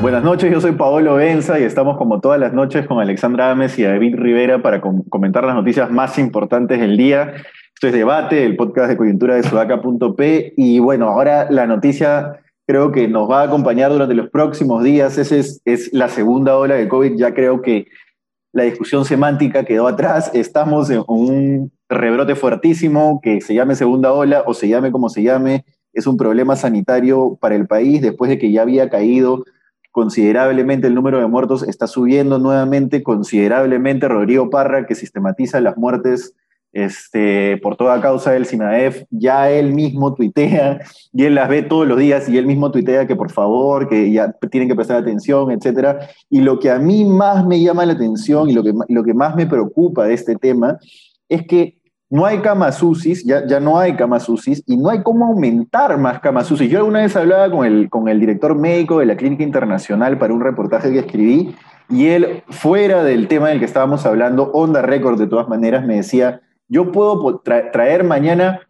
Buenas noches, yo soy Paolo Benza y estamos como todas las noches con Alexandra Ames y David Rivera para comentar las noticias más importantes del día. Esto es Debate, el podcast de coyuntura de sudaca.p y bueno, ahora la noticia creo que nos va a acompañar durante los próximos días. Esa es, es la segunda ola de COVID. Ya creo que la discusión semántica quedó atrás. Estamos en un rebrote fuertísimo que se llame segunda ola o se llame como se llame. Es un problema sanitario para el país después de que ya había caído considerablemente el número de muertos. Está subiendo nuevamente considerablemente Rodrigo Parra, que sistematiza las muertes este, por toda causa del CINAEF, ya él mismo tuitea, y él las ve todos los días, y él mismo tuitea que por favor, que ya tienen que prestar atención, etc. Y lo que a mí más me llama la atención y lo que, lo que más me preocupa de este tema es que no hay camas UCIs, ya, ya no hay camas UCIs, y no hay cómo aumentar más camas UCIs. Yo alguna vez hablaba con el, con el director médico de la Clínica Internacional para un reportaje que escribí, y él, fuera del tema del que estábamos hablando, onda récord de todas maneras, me decía, yo puedo traer mañana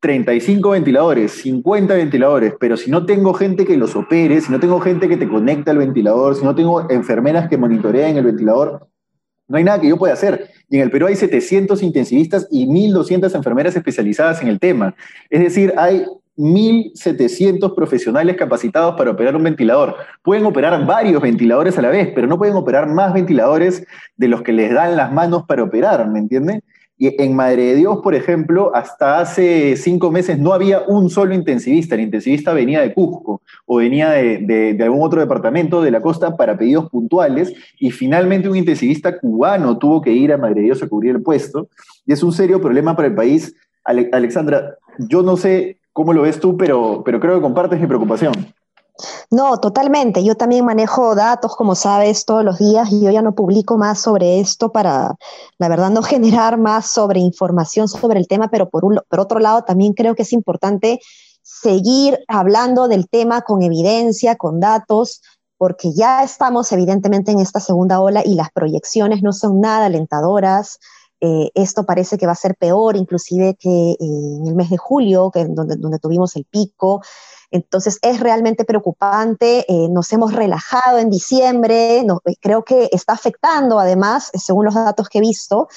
35 ventiladores, 50 ventiladores, pero si no tengo gente que los opere, si no tengo gente que te conecte al ventilador, si no tengo enfermeras que monitoreen el ventilador, no hay nada que yo pueda hacer. Y en el Perú hay 700 intensivistas y 1.200 enfermeras especializadas en el tema. Es decir, hay 1.700 profesionales capacitados para operar un ventilador. Pueden operar varios ventiladores a la vez, pero no pueden operar más ventiladores de los que les dan las manos para operar, ¿me entienden? Y en Madre de Dios, por ejemplo, hasta hace cinco meses no había un solo intensivista. El intensivista venía de Cusco o venía de, algún otro departamento de la costa para pedidos puntuales y finalmente un intensivista cubano tuvo que ir a Madre de Dios a cubrir el puesto. Y es un serio problema para el país. Alexandra, yo no sé cómo lo ves tú, pero, pero creo que compartes mi preocupación. No, totalmente. Yo también manejo datos, como sabes, todos los días y yo ya no publico más sobre esto para, la verdad, no generar más sobre información sobre el tema, pero por, por otro lado también creo que es importante seguir hablando del tema con evidencia, con datos, porque ya estamos evidentemente en esta segunda ola y las proyecciones no son nada alentadoras. Eh, esto parece que va a ser peor, inclusive que eh, en el mes de julio, que donde, donde tuvimos el pico. Entonces es realmente preocupante, eh, nos hemos relajado en diciembre, eh, creo que está afectando además, según los datos que he visto,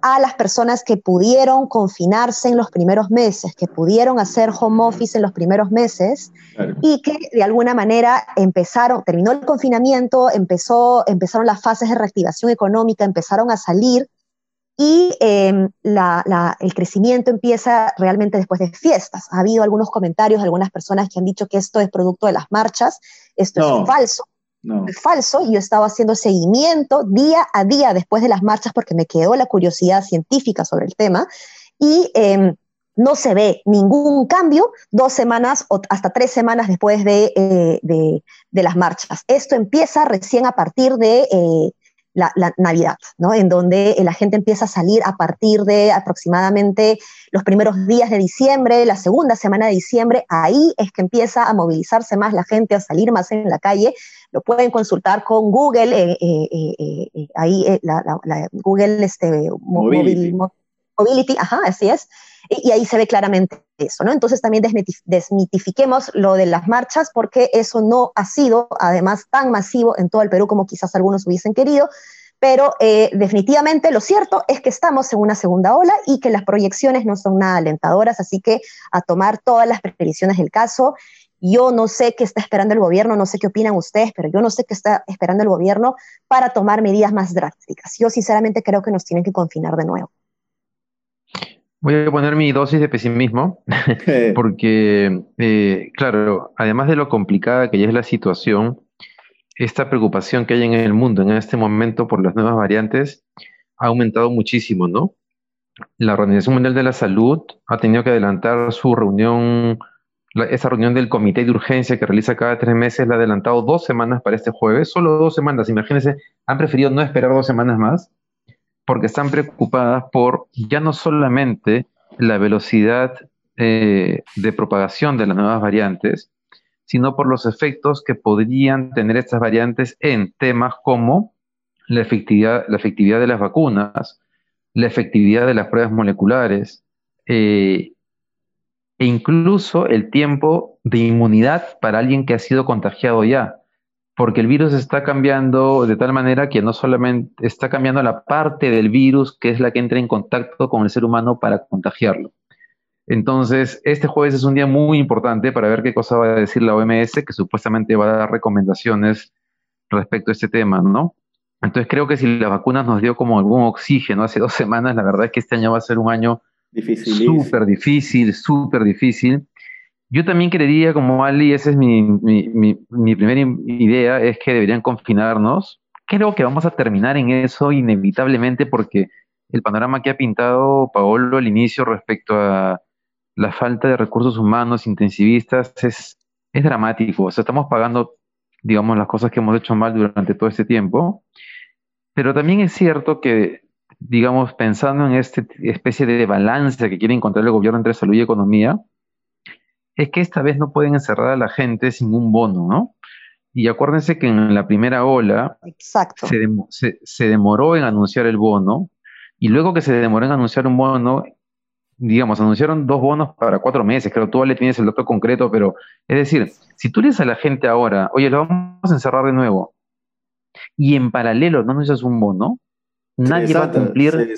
a las personas que pudieron confinarse en los primeros meses, que pudieron hacer home office en los primeros meses y que de alguna manera empezaron, terminó el confinamiento, empezó, empezaron las fases de reactivación económica, empezaron a salir y em, el crecimiento empieza realmente después de fiestas. Ha habido algunos comentarios de algunas personas que han dicho que esto es producto de las marchas. Esto es falso. Es falso. Yo he estado haciendo seguimiento día a día después de las marchas porque me quedó la curiosidad científica sobre el tema y em, no se ve ningún cambio dos semanas o hasta tres semanas después de, eh, de las marchas. Esto empieza recién a partir de eh, la, Navidad, ¿no? En donde la gente empieza a salir a partir de aproximadamente los primeros días de diciembre, la segunda semana de diciembre, ahí es que empieza a movilizarse más la gente, a salir más en la calle. Lo pueden consultar con Google, eh, eh, eh, ahí la, Google este, Mobility. Mobility, ajá, así es. Y, ahí se ve claramente eso, ¿no? Entonces también desmitifiquemos lo de las marchas porque eso no ha sido, además, tan masivo en todo el Perú como quizás algunos hubiesen querido, pero eh, definitivamente lo cierto es que estamos en una segunda ola y que las proyecciones no son nada alentadoras, así que a tomar todas las previsiones del caso. Yo no sé qué está esperando el gobierno, no sé qué opinan ustedes, pero yo no sé qué está esperando el gobierno para tomar medidas más drásticas. Yo sinceramente creo que nos tienen que confinar de nuevo. Voy a poner mi dosis de pesimismo, porque, eh, claro, además de lo complicada que ya es la situación, esta preocupación que hay en el mundo en este momento por las nuevas variantes ha aumentado muchísimo, ¿no? La Organización Mundial de la Salud ha tenido que adelantar su reunión, esa reunión del comité de urgencia que realiza cada tres meses, la ha adelantado dos semanas para este jueves, solo dos semanas, imagínense, han preferido no esperar dos semanas más porque están preocupadas por ya no solamente la velocidad eh, de propagación de las nuevas variantes, sino por los efectos que podrían tener estas variantes en temas como la efectividad, de las vacunas, la efectividad de las pruebas moleculares eh, e incluso el tiempo de inmunidad para alguien que ha sido contagiado ya porque el virus está cambiando de tal manera que no solamente está cambiando la parte del virus que es la que entra en contacto con el ser humano para contagiarlo. Entonces, este jueves es un día muy importante para ver qué cosa va a decir la OMS, que supuestamente va a dar recomendaciones respecto a este tema, ¿no? Entonces, creo que si las vacunas nos dio como algún oxígeno hace dos semanas, la verdad es que este año va a ser un año súper difícil, súper difícil. Yo también creería, como Ali, esa es mi, primera idea, es que deberían confinarnos. Creo que vamos a terminar en eso inevitablemente porque el panorama que ha pintado Paolo al inicio respecto a la falta de recursos humanos intensivistas es, es dramático. O sea, estamos pagando, digamos, las cosas que hemos hecho mal durante todo este tiempo. Pero también es cierto que, digamos, pensando en esta especie de balance que quiere encontrar el gobierno entre salud y economía, es que esta vez no pueden encerrar a la gente sin un bono, ¿no? Y acuérdense que en la primera ola Se, demoró en anunciar el bono y luego que se demoró en anunciar un bono, digamos, anunciaron dos bonos para cuatro meses, creo, tú le tienes el dato concreto, pero es decir, si tú le dices a la gente ahora, oye, lo vamos a encerrar de nuevo, y en paralelo no anuncias un bono, nadie va a cumplir,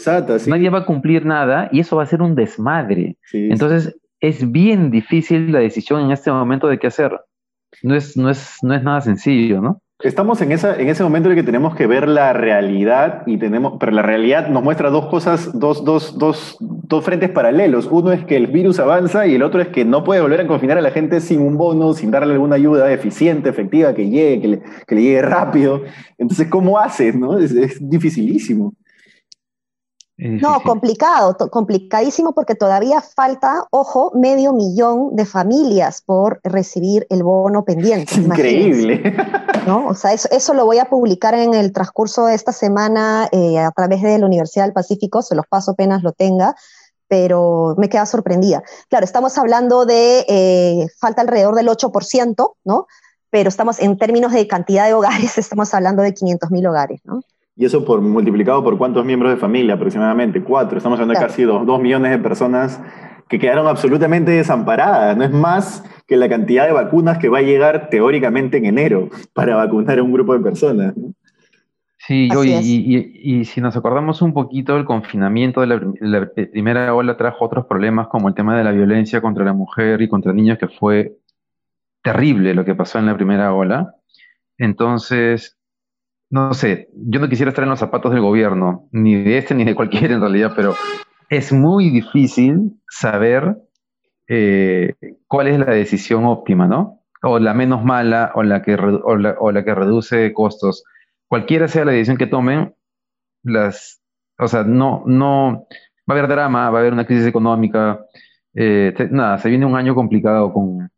nadie va a cumplir nada y eso va a ser un desmadre. Entonces, es bien difícil la decisión en este momento de qué hacer. No es, no es, no es nada sencillo, ¿no? Estamos en, esa, en ese momento en el que tenemos que ver la realidad, y tenemos, pero la realidad nos muestra dos cosas, dos, dos, dos, dos frentes paralelos. Uno es que el virus avanza y el otro es que no puede volver a confinar a la gente sin un bono, sin darle alguna ayuda eficiente, efectiva, que llegue, que le, llegue rápido. Entonces, ¿cómo haces? No? Es dificilísimo. No, complicado, complicadísimo porque todavía falta, ojo, medio millón de familias por recibir el bono pendiente. Increíble. ¿no? O sea, eso, lo voy a publicar en el transcurso de esta semana eh, a través de la Universidad del Pacífico, se los paso apenas lo tenga, pero me queda sorprendida. Claro, estamos hablando de eh, falta alrededor del 8%, ¿no? Pero estamos en términos de cantidad de hogares, estamos hablando de 500 mil hogares, ¿no? Y eso por multiplicado por cuántos miembros de familia, aproximadamente cuatro. Estamos hablando de casi dos, dos, millones de personas que quedaron absolutamente desamparadas. No es más que la cantidad de vacunas que va a llegar teóricamente en enero para vacunar a un grupo de personas. Sí, y, y, si nos acordamos un poquito, el confinamiento de la, primera ola trajo otros problemas como el tema de la violencia contra la mujer y contra niños, que fue terrible lo que pasó en la primera ola. Entonces, no sé, yo no quisiera estar en los zapatos del gobierno, ni de este ni de cualquiera en realidad, pero es muy difícil saber eh, cuál es la decisión óptima, ¿no? O la menos mala o la, que, o la, que reduce costos. Cualquiera sea la decisión que tomen, las, o sea, no, no, va a haber drama, va a haber una crisis económica, eh, nada, se viene un año complicado con,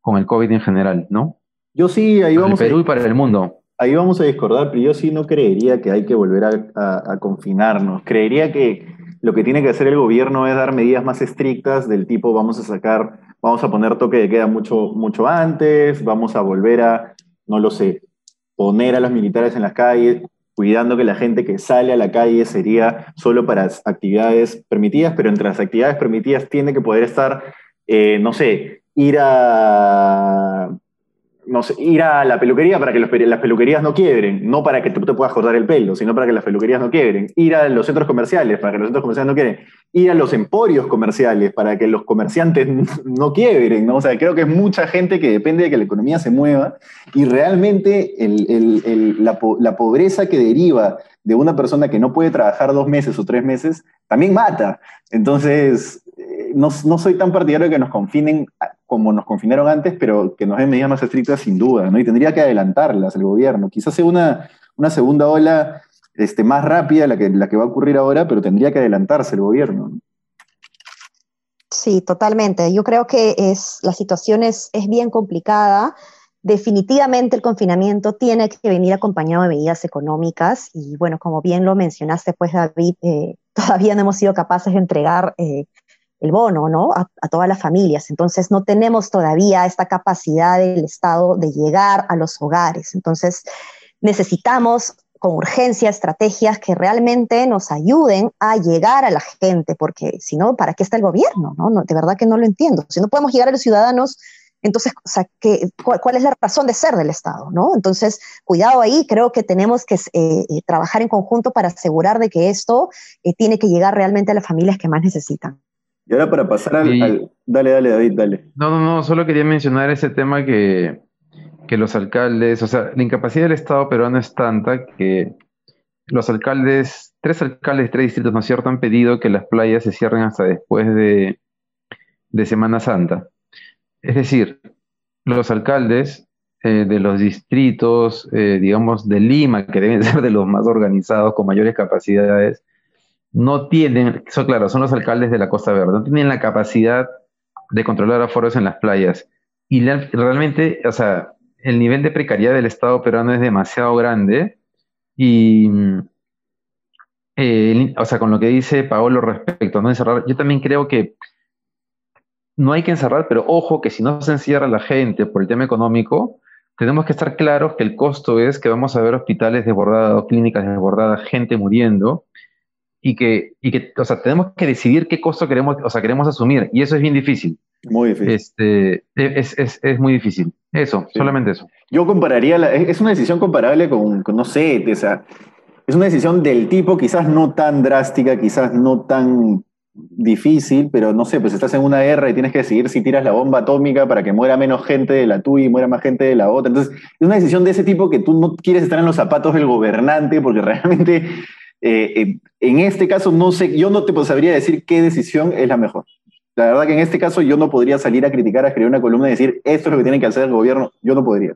con el COVID en general, ¿no? Yo sí, ahí vamos. Para el Perú y para el mundo ahí vamos a discordar, pero yo sí no creería que hay que volver a, confinarnos. Creería que lo que tiene que hacer el gobierno es dar medidas más estrictas del tipo vamos a sacar, vamos a poner toque de queda mucho, mucho antes, vamos a volver a, no lo sé, poner a los militares en las calles, cuidando que la gente que sale a la calle sería solo para actividades permitidas, pero entre las actividades permitidas tiene que poder estar, eh, no sé, ir a no ir a la peluquería para que las peluquerías no quiebren, no para que tú te puedas cortar el pelo, sino para que las peluquerías no quiebren, ir a los centros comerciales para que los centros comerciales no quiebren, ir a los emporios comerciales para que los comerciantes no quiebren, ¿no? O sea, creo que es mucha gente que depende de que la economía se mueva y realmente la, la pobreza que deriva de una persona que no puede trabajar dos meses o tres meses también mata. Entonces, no, soy tan partidario de que nos confinen como nos confinaron antes, pero que nos den medidas más estrictas sin duda, ¿no? Y tendría que adelantarlas el gobierno. Quizás sea una, una segunda ola este, más rápida la que, la que va a ocurrir ahora, pero tendría que adelantarse el gobierno. Sí, totalmente. Yo creo que es, la situación es, es bien complicada. Definitivamente el confinamiento tiene que venir acompañado de medidas económicas y bueno, como bien lo mencionaste, pues David, eh, todavía no hemos sido capaces de entregar eh, el bono, ¿no? A, todas las familias. Entonces, no tenemos todavía esta capacidad del Estado de llegar a los hogares. Entonces, necesitamos con urgencia estrategias que realmente nos ayuden a llegar a la gente, porque si no, ¿para qué está el gobierno? No? de verdad que no lo entiendo. Si no podemos llegar a los ciudadanos, entonces, cuál, es la razón de ser del Estado? ¿no? Entonces, cuidado ahí, creo que tenemos que eh, eh, trabajar en conjunto para asegurar de que esto eh, tiene que llegar realmente a las familias que más necesitan. Y ahora para pasar al, Dale, dale, David, dale. No, no, no, solo quería mencionar ese tema que que los alcaldes, o sea, la incapacidad del Estado peruano es tanta que los alcaldes, tres alcaldes de tres distritos, ¿no es cierto?, han pedido que las playas se cierren hasta después de, Semana Santa. Es decir, los alcaldes eh, de los distritos, eh, digamos, de Lima, que deben ser de los más organizados, con mayores capacidades, no tienen, eso claro, son los alcaldes de la Costa Verde, no tienen la capacidad de controlar aforos en las playas. Y realmente, o sea, el nivel de precariedad del Estado peruano es demasiado grande y, eh, o sea, con lo que dice Paolo respecto a no encerrar, yo también creo que no hay que encerrar, pero ojo que si no se encierra la gente por el tema económico, tenemos que estar claros que el costo es que vamos a ver hospitales desbordados, clínicas desbordadas, gente muriendo, y que, y que, o sea, tenemos que decidir qué costo queremos, o sea, queremos asumir, y eso es bien difícil. Muy difícil. Este, es, es, es muy difícil. Eso, solamente eso. Yo compararía, la, es una decisión comparable con, no sé, o sea, es una decisión del tipo quizás no tan drástica, quizás no tan difícil, pero no sé, pues estás en una guerra y tienes que decidir si tiras la bomba atómica para que muera menos gente de la tuya y muera más gente de la otra. Entonces, es una decisión de ese tipo que tú no quieres estar en los zapatos del gobernante porque realmente eh, eh, en este caso no sé, yo no te sabría decir qué decisión es la mejor. La verdad que en este caso yo no podría salir a criticar, a escribir una columna y decir esto es lo que tiene que hacer el gobierno. Yo no podría.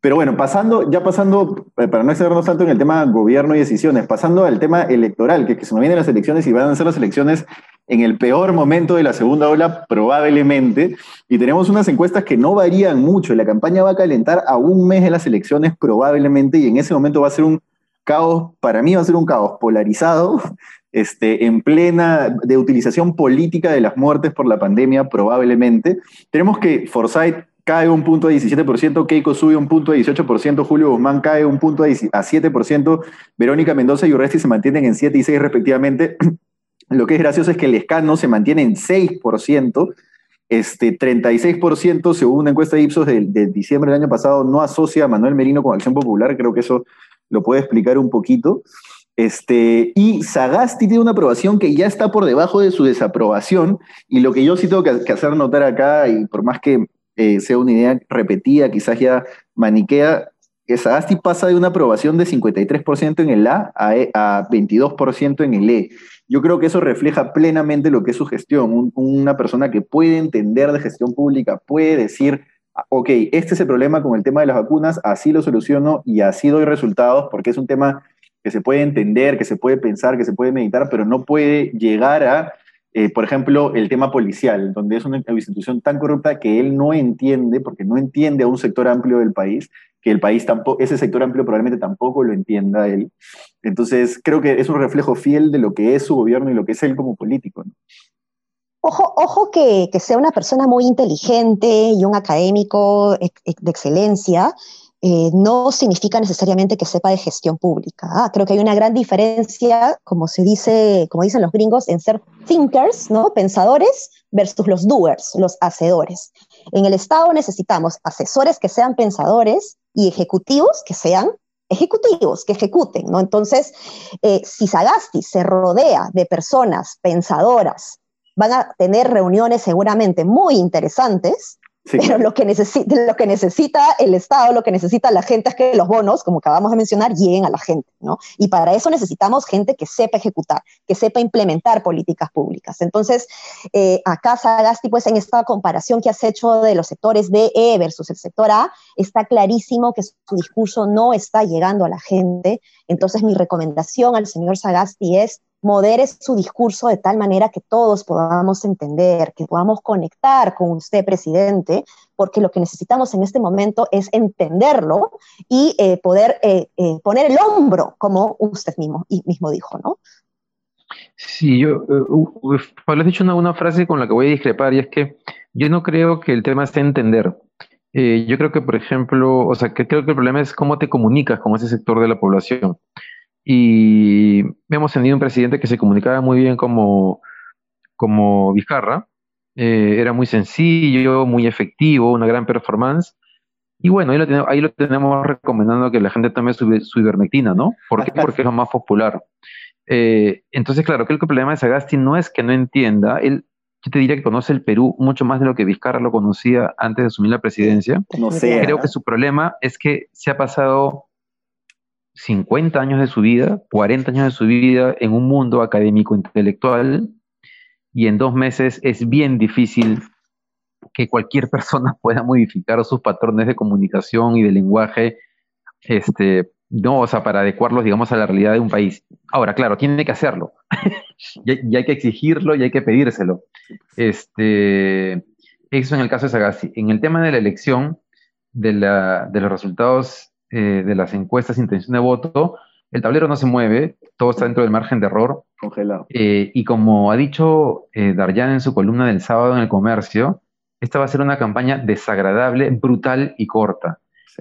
Pero bueno, pasando, ya pasando, eh, para no excedernos tanto en el tema gobierno y decisiones, pasando al tema electoral, que, que se nos vienen las elecciones y van a ser las elecciones en el peor momento de la segunda ola, probablemente, y tenemos unas encuestas que no varían mucho. La campaña va a calentar a un mes de las elecciones, probablemente, y en ese momento va a ser un caos, para mí va a ser un caos polarizado, este, en plena de utilización política de las muertes por la pandemia, probablemente. Tenemos que Forsyth cae un punto a 17%, Keiko sube un punto a 18%, Julio Guzmán cae un punto a 7%, Verónica Mendoza y Urresti se mantienen en 7 y 6 respectivamente. Lo que es gracioso es que el escano se mantiene en 6%, este 36% según una encuesta de Ipsos de, de, diciembre del año pasado no asocia a Manuel Merino con Acción Popular, creo que eso lo puede explicar un poquito. Este, y Sagasti tiene una aprobación que ya está por debajo de su desaprobación, y lo que yo sí tengo que, hacer notar acá, y por más que eh, sea una idea repetida, quizás ya maniquea, que Sagasti pasa de una aprobación de 53% en el A a, 22% e, en el E. Yo creo que eso refleja plenamente lo que es su gestión. una persona que puede entender de gestión pública, puede decir, ok, este es el problema con el tema de las vacunas, así lo soluciono y así doy resultados, porque es un tema que se puede entender, que se puede pensar, que se puede meditar, pero no puede llegar a, eh, por ejemplo, el tema policial, donde es una institución tan corrupta que él no entiende, porque no entiende a un sector amplio del país, que el país tampoco, ese sector amplio probablemente tampoco lo entienda él. Entonces, creo que es un reflejo fiel de lo que es su gobierno y lo que es él como político. Ojo, que, sea una persona muy inteligente y un académico de excelencia, eh, no significa necesariamente que sepa de gestión pública. Ah, creo que hay una gran diferencia, como se dice, como dicen los gringos, en ser thinkers, ¿no? Pensadores versus los doers, los hacedores. En el Estado necesitamos asesores que sean pensadores y ejecutivos que sean ejecutivos, que ejecuten. Entonces, eh, si Sagasti se rodea de personas pensadoras, van a tener reuniones seguramente muy interesantes, pero lo que, necesita, lo que necesita el Estado, lo que necesita la gente es que los bonos, como acabamos de mencionar, lleguen a la gente, ¿no? Y para eso necesitamos gente que sepa ejecutar, que sepa implementar políticas públicas. Entonces, eh, acá Sagasti, pues en esta comparación que has hecho de los sectores B, E versus el sector A, está clarísimo que su discurso no está llegando a la gente. Entonces, mi recomendación al señor Sagasti es modere su discurso de tal manera que todos podamos entender, que podamos conectar con usted, presidente, porque lo que necesitamos en este momento es entenderlo y eh, poder eh, eh, poner el hombro, como usted mismo, y mismo dijo, ¿no? Sí, yo, Pablo, has dicho una, frase con la que voy a discrepar, y es que yo no creo que el tema esté entender. Yo creo que, por ejemplo, o sea, que creo que el problema es cómo te comunicas con ese sector de la población. Y hemos tenido un presidente que se comunicaba muy bien como, como Vizcarra, eh, era muy sencillo, muy efectivo, una gran performance. Y bueno, ahí lo, tenemos, ahí lo tenemos recomendando que la gente tome su, su ivermectina, ¿no? ¿Por qué? Porque es lo más popular. Eh, entonces, claro, creo que el problema de Sagasti no es que no entienda, él, yo te diría que conoce el Perú mucho más de lo que Vizcarra lo conocía antes de asumir la presidencia. No sé. Creo que su problema es que se ha pasado 50 años de su vida, 40 años de su vida en un mundo académico intelectual y en dos meses es bien difícil que cualquier persona pueda modificar sus patrones de comunicación y de lenguaje, este, no, o sea, para adecuarlos, digamos, a la realidad de un país. Ahora, claro, tiene que hacerlo. y, hay que exigirlo y hay que pedírselo. Este, eso en el caso de Sagasti. En el tema de la elección, de, de los resultados eh, de las encuestas intención de voto, el tablero no se mueve, todo está dentro del margen de error. Congelado. Eh, y como ha dicho eh, Daryan en su columna del sábado en el comercio, esta va a ser una campaña desagradable, brutal y corta.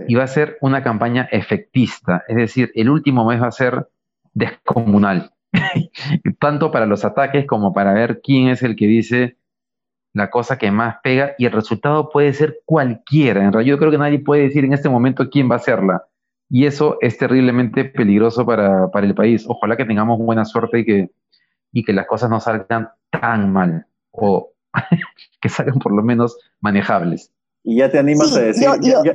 Y va a ser una campaña efectista, es decir, el último mes va a ser descomunal, tanto para los ataques como para ver quién es el que dice la cosa que más pega y el resultado puede ser cualquiera. En realidad yo creo que nadie puede decir en este momento quién va a serla. Y eso es terriblemente peligroso para, para el país. Ojalá que tengamos buena suerte y que, y que las cosas no salgan tan mal. O que salgan por lo menos manejables. Y ya te animas a decir,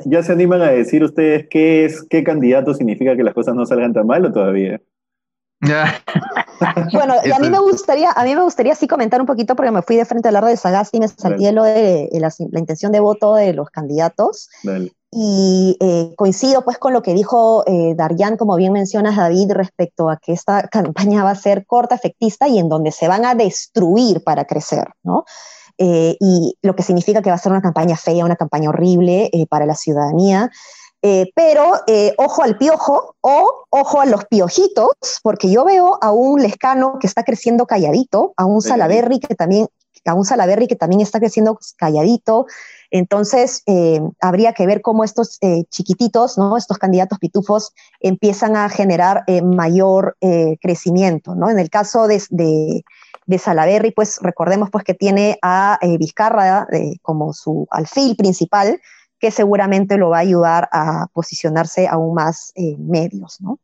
Ya, se animan a decir ustedes qué es, qué candidato significa que las cosas no salgan tan mal o todavía. bueno, y a mí me gustaría, a mí me gustaría sí comentar un poquito porque me fui de frente a hablar de Sagasti y me salté lo de, la, intención de voto de los candidatos. Y eh, coincido pues con lo que dijo eh, Darian, como bien mencionas David, respecto a que esta campaña va a ser corta, efectista y en donde se van a destruir para crecer, ¿no? Eh, y lo que significa que va a ser una campaña fea, una campaña horrible eh, para la ciudadanía. Eh, pero ojo al piojo o ojo a los piojitos, porque yo veo a un Lescano que está creciendo calladito, a un Salaberry que también, a un Salaberry que también está creciendo calladito. Entonces, habría que ver cómo estos chiquititos, ¿no? estos candidatos pitufos, empiezan a generar mayor crecimiento. ¿no? En el caso de, de de Salaberry, pues recordemos pues que tiene a eh, Vizcarra eh, como su alfil principal, que seguramente lo va a ayudar a posicionarse aún más en medios, ¿no?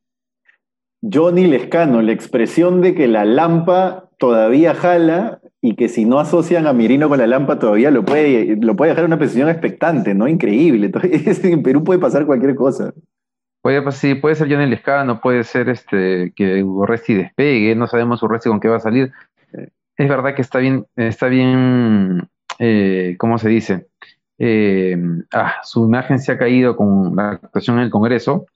Johnny Lescano, la expresión de que la lampa todavía jala y que si no asocian a Mirino con la lampa todavía lo puede, lo puede dejar una posición expectante, ¿no? Increíble. En Perú puede pasar cualquier cosa. Puede, pues, sí, puede ser Johnny Lescano, puede ser este que Urresti despegue, no sabemos Urresti con qué va a salir es verdad que está bien, está bien, eh, ¿cómo se dice? Eh, ah, su imagen se ha caído con la actuación en el Congreso,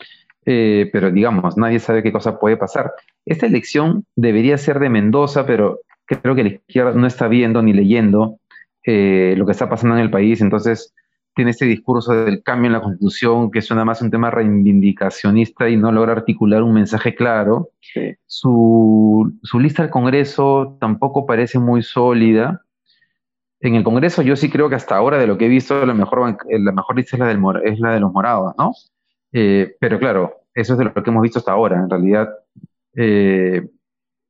eh, pero digamos, nadie sabe qué cosa puede pasar. Esta elección debería ser de Mendoza, pero creo que la izquierda no está viendo ni leyendo lo que está pasando en el país, entonces tiene este discurso del cambio en la constitución que suena más un tema reivindicacionista y no logra articular un mensaje claro. Su, lista al Congreso tampoco parece muy sólida. En el Congreso yo sí creo que hasta ahora de lo que he visto la mejor, la mejor lista es la, del, es la de los morados, ¿no? Eh, pero claro, eso es de lo que hemos visto hasta ahora, en realidad. Eh,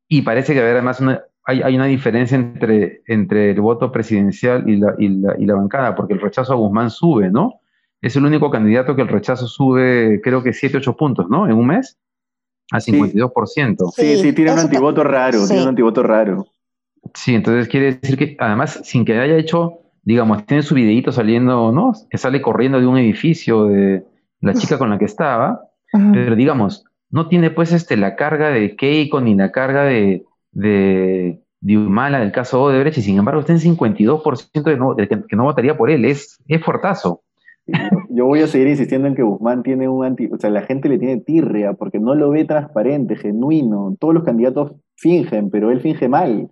y parece que haber además una, hay, una diferencia entre, entre el voto presidencial y la, y, la, y la bancada, porque el rechazo a Guzmán sube, ¿no? Es el único candidato que el rechazo sube, creo que 7, 8 puntos, ¿no? En un mes, a 52%. Sí, sí, tiene un antivoto raro, tiene un antivoto raro. Sí, entonces quiere decir que además, sin que haya hecho, digamos, tiene su videíto saliendo, ¿no? Que sale corriendo de un edificio de la chica con la que estaba, pero digamos, no tiene pues este, la carga de Keiko ni la carga de, de, de Humala del caso Odebrecht y sin embargo está en 52% de, no, de que, no votaría por él. Es, es fortazo. Yo voy a seguir insistiendo en que Guzmán tiene un anti, o sea, la gente le tiene tirria porque no lo ve transparente, genuino. Todos los candidatos fingen, pero él finge mal.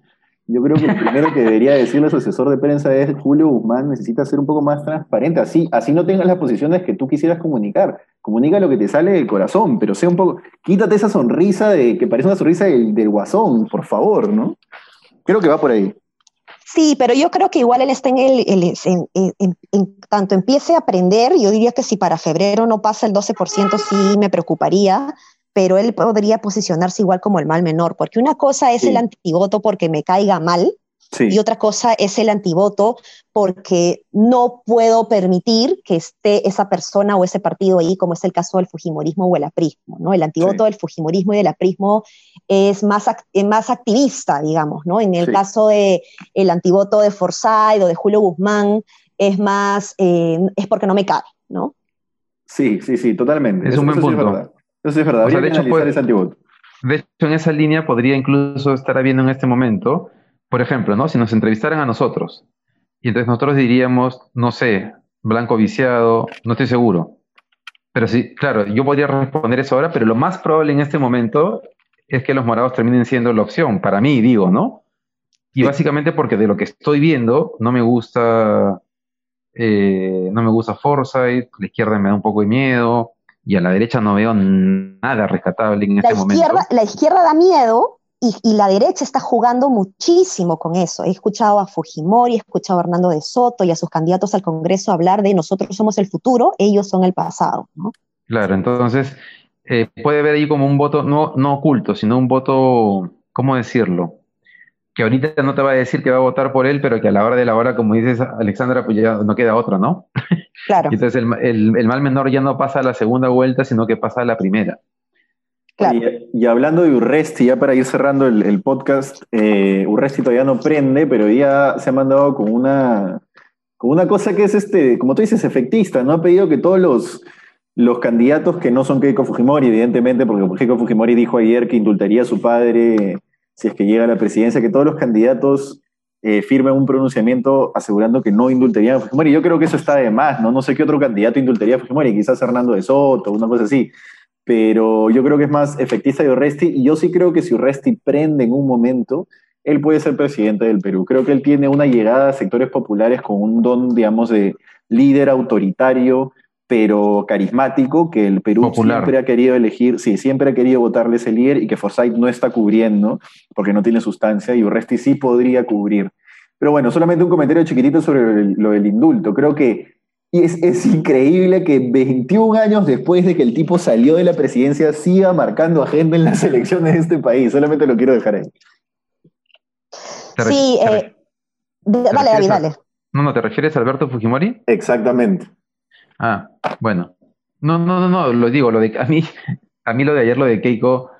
Yo creo que el primero que debería decirle a su asesor de prensa es Julio Guzmán necesita ser un poco más transparente, así, así no tengas las posiciones que tú quisieras comunicar. Comunica lo que te sale del corazón, pero sea un poco, quítate esa sonrisa de que parece una sonrisa del, guasón, por favor, ¿no? Creo que va por ahí. Sí, pero yo creo que igual él está en el, en, tanto empiece a aprender, yo diría que si para febrero no pasa el 12% sí me preocuparía, pero él podría posicionarse igual como el mal menor, porque una cosa es el antivoto porque me caiga mal, y otra cosa es el antivoto porque no puedo permitir que esté esa persona o ese partido ahí, como es el caso del Fujimorismo o el aprismo. ¿no? El antivoto del Fujimorismo y del aprismo es más, más activista, digamos. ¿no? En el caso del el antivoto de Forsyth o de Julio Guzmán, es más, eh, es porque no me cabe. ¿no? Sí, sí, sí, totalmente. Es un buen punto. Eso es verdad. de, hecho, de hecho, en esa línea podría incluso estar habiendo en este momento por ejemplo, ¿no? Si nos entrevistaran a nosotros, y entonces nosotros diríamos, no sé, blanco viciado, no estoy seguro. Pero sí, claro, yo podría responder eso ahora, pero lo más probable en este momento es que los morados terminen siendo la opción, para mí, digo, ¿no? Y básicamente porque de lo que estoy viendo, no me gusta, eh, no me gusta Foresight, la izquierda me da un poco de miedo, y a la derecha no veo nada rescatable en este momento. La izquierda da miedo, y, la derecha está jugando muchísimo con eso. He escuchado a Fujimori, he escuchado a Hernando de Soto y a sus candidatos al Congreso hablar de nosotros somos el futuro, ellos son el pasado. ¿no? Claro, entonces eh, puede haber ahí como un voto no, no oculto, sino un voto, ¿cómo decirlo? Que ahorita no te va a decir que va a votar por él, pero que a la hora de la hora, como dices, Alexandra, pues ya no queda otra, ¿no? Claro. entonces el, el mal menor ya no pasa a la segunda vuelta, sino que pasa a la primera. Y, hablando de Urresti, ya para ir cerrando el, podcast, eh, Urresti todavía no prende, pero ya se ha mandado con una, con una cosa que es, este, como tú dices, efectista, ¿no? Ha pedido que todos los, los candidatos que no son Keiko Fujimori, evidentemente, porque Keiko Fujimori dijo ayer que indultaría a su padre si es que llega a la presidencia, que todos los candidatos eh, firmen un pronunciamiento asegurando que no indultarían a Fujimori. Yo creo que eso está de más, ¿no? No sé qué otro candidato indultaría a Fujimori, quizás Hernando de Soto, una cosa así pero yo creo que es más efectista de Urresti y yo sí creo que si Urresti prende en un momento, él puede ser presidente del Perú. Creo que él tiene una llegada a sectores populares con un don, digamos, de líder autoritario, pero carismático, que el Perú siempre ha querido elegir, sí, siempre ha querido votarle ese líder y que Forsyth no está cubriendo porque no tiene sustancia y Urresti sí podría cubrir. Pero bueno, solamente un comentario chiquitito sobre lo del indulto. Creo que y es, increíble que 21 años después de que el tipo salió de la presidencia siga marcando agenda en las elecciones de este país. Solamente lo quiero dejar ahí. Sí, eh, dale, David, dale. No, no, ¿te refieres a Alberto Fujimori? Exactamente. Ah, bueno. No, no, no, no, lo digo, lo de a mí, a mí lo de ayer, lo de Keiko,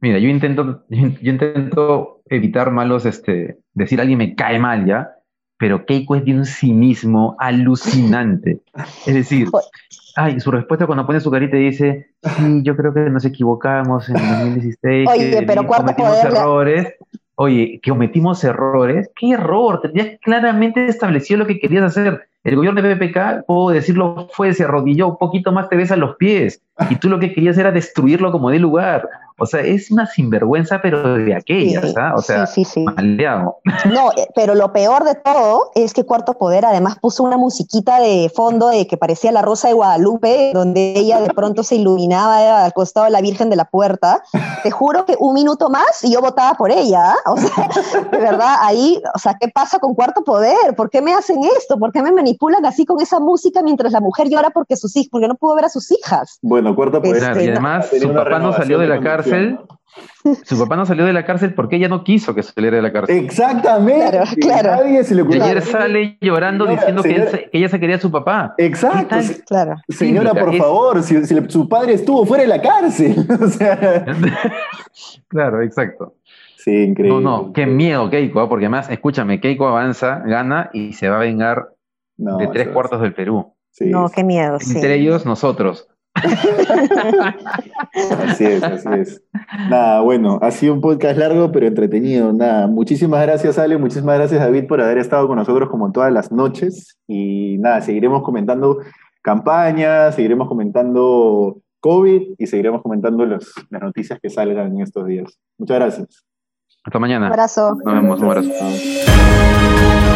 mira, yo intento, yo intento evitar malos, este, decir a alguien me cae mal ya, pero Keiko es de un cinismo alucinante. Es decir, ay, su respuesta cuando pone su carita y dice, sí, yo creo que nos equivocamos en 2016, Oye, pero cometimos errores. Oye, que cometimos errores. ¿Qué error? Tenías claramente establecido lo que querías hacer. El gobierno de PPK, puedo decirlo, fue, se arrodilló, un poquito más te ves a los pies. Y tú lo que querías era destruirlo como de lugar. O sea, es una sinvergüenza, pero de aquellas, ¿ah? O sea, sí, sí, maleado. No, eh, pero lo peor de todo es que Cuarto Poder además puso una musiquita de fondo de que parecía la Rosa de Guadalupe, donde ella de pronto se iluminaba al costado de la Virgen de la Puerta. Te juro que un minuto más y yo votaba por ella. ¿ah? O sea, de verdad, ahí, o sea, ¿qué pasa con Cuarto Poder? ¿Por qué me hacen esto? ¿Por qué me manipulan así con esa música mientras la mujer llora porque sus hijos, porque no pudo ver a sus hijas? Bueno, Cuarto Poder. Este, y además, su papá no salió de la cárcel su papá no salió de la cárcel porque ella no quiso que saliera de la cárcel. Exactamente. Claro, y ayer sale llorando diciendo que, ella se quería a su papá. Exacto. Claro. Señora, por favor, si, su padre estuvo fuera de la cárcel. claro, exacto. Sí, increíble. No, no, qué miedo Keiko, ¿ah? porque además, escúchame, Keiko avanza, gana y se va a vengar de tres cuartos del Perú. no, qué miedo. Entre ellos, nosotros así es, así es. Nada, bueno, ha sido un podcast largo pero entretenido. Nada, muchísimas gracias Ale, muchísimas gracias David por haber estado con nosotros como todas las noches. Y nada, seguiremos comentando campañas, seguiremos comentando COVID y seguiremos comentando las noticias que salgan en estos días. Muchas gracias. Hasta mañana. Un abrazo. Nos vemos, un abrazo.